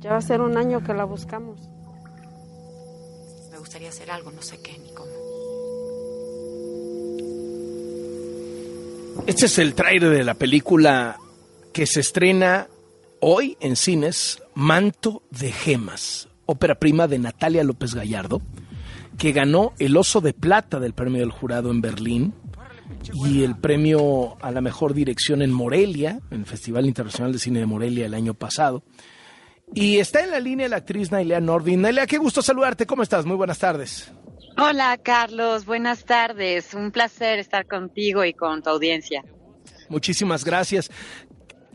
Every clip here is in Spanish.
Ya va a ser un año que la buscamos. Me gustaría hacer algo, no sé qué ni cómo. Este es el trailer de la película que se estrena hoy en cines, Manto de Gemas, ópera prima de Natalia López Gallardo, que ganó el Oso de Plata del Premio del Jurado en Berlín y el premio a la mejor dirección en Morelia, en el Festival Internacional de Cine de Morelia el año pasado. Y está en la línea la actriz Nailea Nordin. Nailea, qué gusto saludarte. ¿Cómo estás? Muy buenas tardes. Hola, Carlos. Buenas tardes. Un placer estar contigo y con tu audiencia. Muchísimas gracias.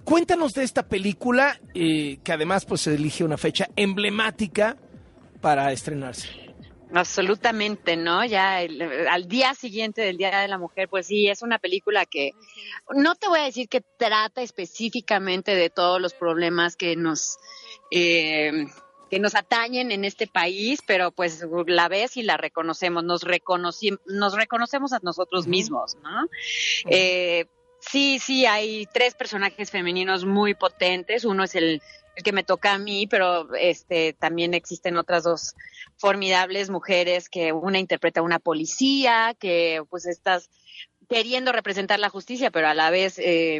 Cuéntanos de esta película, eh, que además pues se elige una fecha emblemática para estrenarse. Absolutamente, ¿no? Ya al día siguiente del Día de la Mujer, pues sí, es una película que no te voy a decir que trata específicamente de todos los problemas que nos eh, que nos atañen en este país, pero pues la ves y la reconocemos, nos, nos reconocemos a nosotros mismos, ¿no? Eh, sí, sí, hay tres personajes femeninos muy potentes, uno es el, el que me toca a mí, pero este también existen otras dos formidables mujeres que una interpreta a una policía, que pues estás queriendo representar la justicia, pero a la vez eh,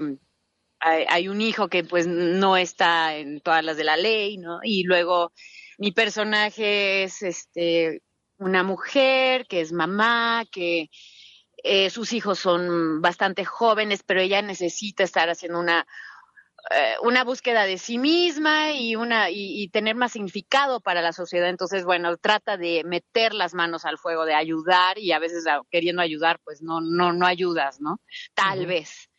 hay, un hijo que pues no está en todas las de la ley, ¿no? Y luego mi personaje es este una mujer que es mamá, que eh, sus hijos son bastante jóvenes, pero ella necesita estar haciendo una eh, una búsqueda de sí misma y una y, tener más significado para la sociedad. Entonces bueno trata de meter las manos al fuego de ayudar y a veces queriendo ayudar pues no no no ayudas no tal vez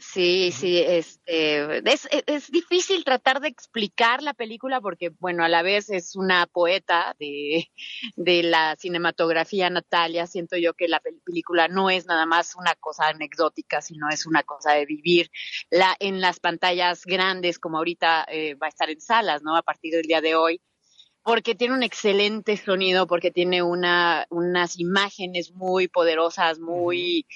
Sí, sí, este, es, es, difícil tratar de explicar la película porque, bueno, a la vez es una poeta de, de la cinematografía Natalia. Siento yo que la película no es nada más una cosa anecdótica, sino es una cosa de vivir la, en las pantallas grandes, como ahorita eh, va a estar en salas, ¿no? A partir del día de hoy porque tiene un excelente sonido, porque tiene una, unas imágenes muy poderosas, muy,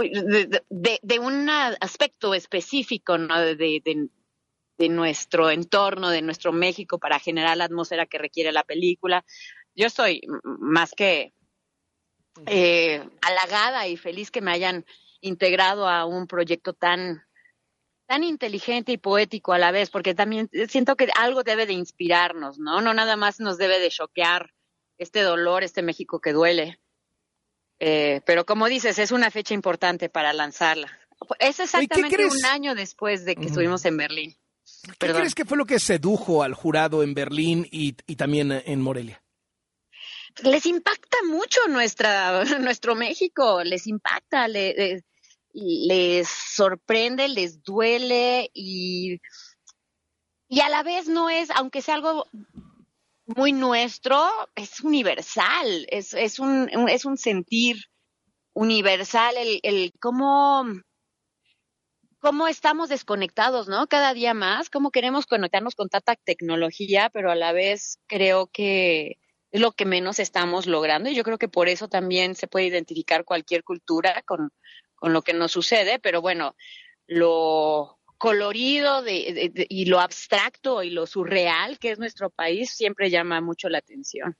de, un aspecto específico ¿no? de, de, nuestro entorno, de nuestro México, para generar la atmósfera que requiere la película. Yo estoy más que eh, halagada y feliz que me hayan integrado a un proyecto tan tan inteligente y poético a la vez, porque también siento que algo debe de inspirarnos, ¿no? No nada más nos debe de choquear este dolor, este México que duele. Eh, pero como dices, es una fecha importante para lanzarla. Es exactamente un año después de que estuvimos en Berlín. ¿Qué crees que fue lo que sedujo al jurado en Berlín y, también en Morelia? Les impacta mucho nuestra, nuestro México, les impacta, les, les sorprende, les duele y, y a la vez no es, aunque sea algo muy nuestro, es universal, es, es, un, es un sentir universal, el, el cómo, cómo estamos desconectados, ¿no? Cada día más, cómo queremos conectarnos con tanta tecnología, pero a la vez creo que es lo que menos estamos logrando y yo creo que por eso también se puede identificar cualquier cultura con, con lo que nos sucede, pero bueno, lo, colorido de, y lo abstracto y lo surreal que es nuestro país siempre llama mucho la atención.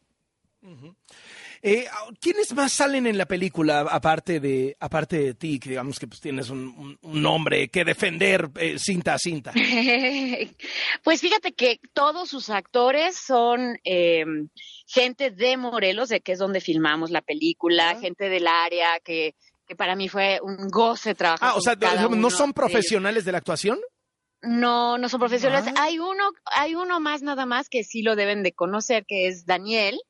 Eh, ¿Quiénes más salen en la película aparte de aparte de ti, que digamos que pues tienes un, nombre que defender eh, cinta a cinta? pues fíjate que todos sus actores son em, gente de Morelos, de que es donde filmamos la película, gente del área que que para mí fue un goce trabajar. Ah, o sea, ¿no son profesionales de, la actuación? No, no son profesionales. Ah. Hay uno, hay uno más nada más que sí lo deben de conocer, que es Daniel.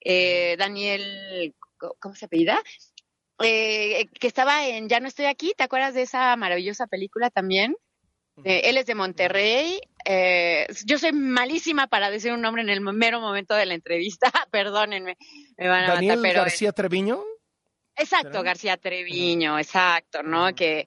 Eh, Daniel, ¿cómo se apellida? Eh, que estaba en Ya no estoy aquí, ¿te acuerdas de esa maravillosa película también? él es de Monterrey. Eh, yo soy malísima para decir un nombre en el mero momento de la entrevista, perdónenme, me van a Daniel matar, García Treviño. Exacto, García Treviño, exacto, ¿no? Que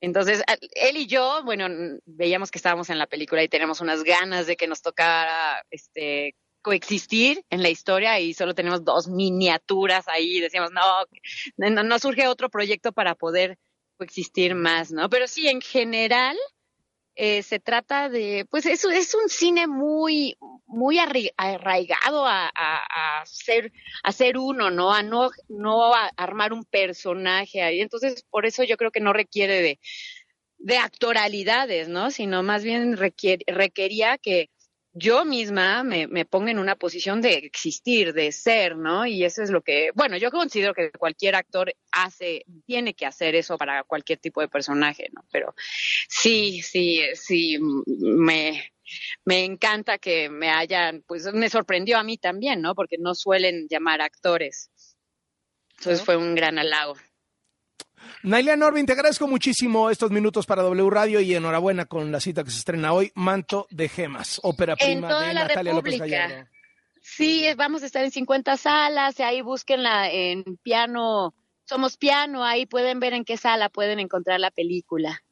entonces él y yo, bueno, veíamos que estábamos en la película y tenemos unas ganas de que nos tocara este coexistir en la historia y solo tenemos dos miniaturas ahí, decíamos, no, no, no surge otro proyecto para poder coexistir más, ¿no? Pero sí, en general, eh, se trata de, pues eso es un cine muy, muy arraigado a, a, ser, a ser uno, ¿no? A no, no a armar un personaje ahí. Entonces, por eso yo creo que no requiere de, de actoralidades, ¿no? Sino más bien requería que yo misma me, me ponga en una posición de existir, de ser, ¿no? Y eso es lo que, bueno, yo considero que cualquier actor hace, tiene que hacer eso para cualquier tipo de personaje, ¿no? Pero sí, sí, sí, me, me encanta que me hayan, pues me sorprendió a mí también, ¿no? Porque no suelen llamar actores. Entonces fue un gran halago. Nailia Norvin, te agradezco muchísimo estos minutos para W Radio y enhorabuena con la cita que se estrena hoy, Manto de Gemas, ópera prima de Natalia López Gallardo. Sí, vamos a estar en 50 salas, ahí búsquenla en piano, somos piano, ahí pueden ver en qué sala pueden encontrar la película.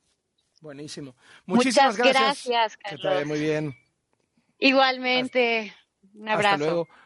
Buenísimo. Muchísimas Muchas gracias. que te vaya muy bien. Igualmente. Un abrazo. Hasta luego.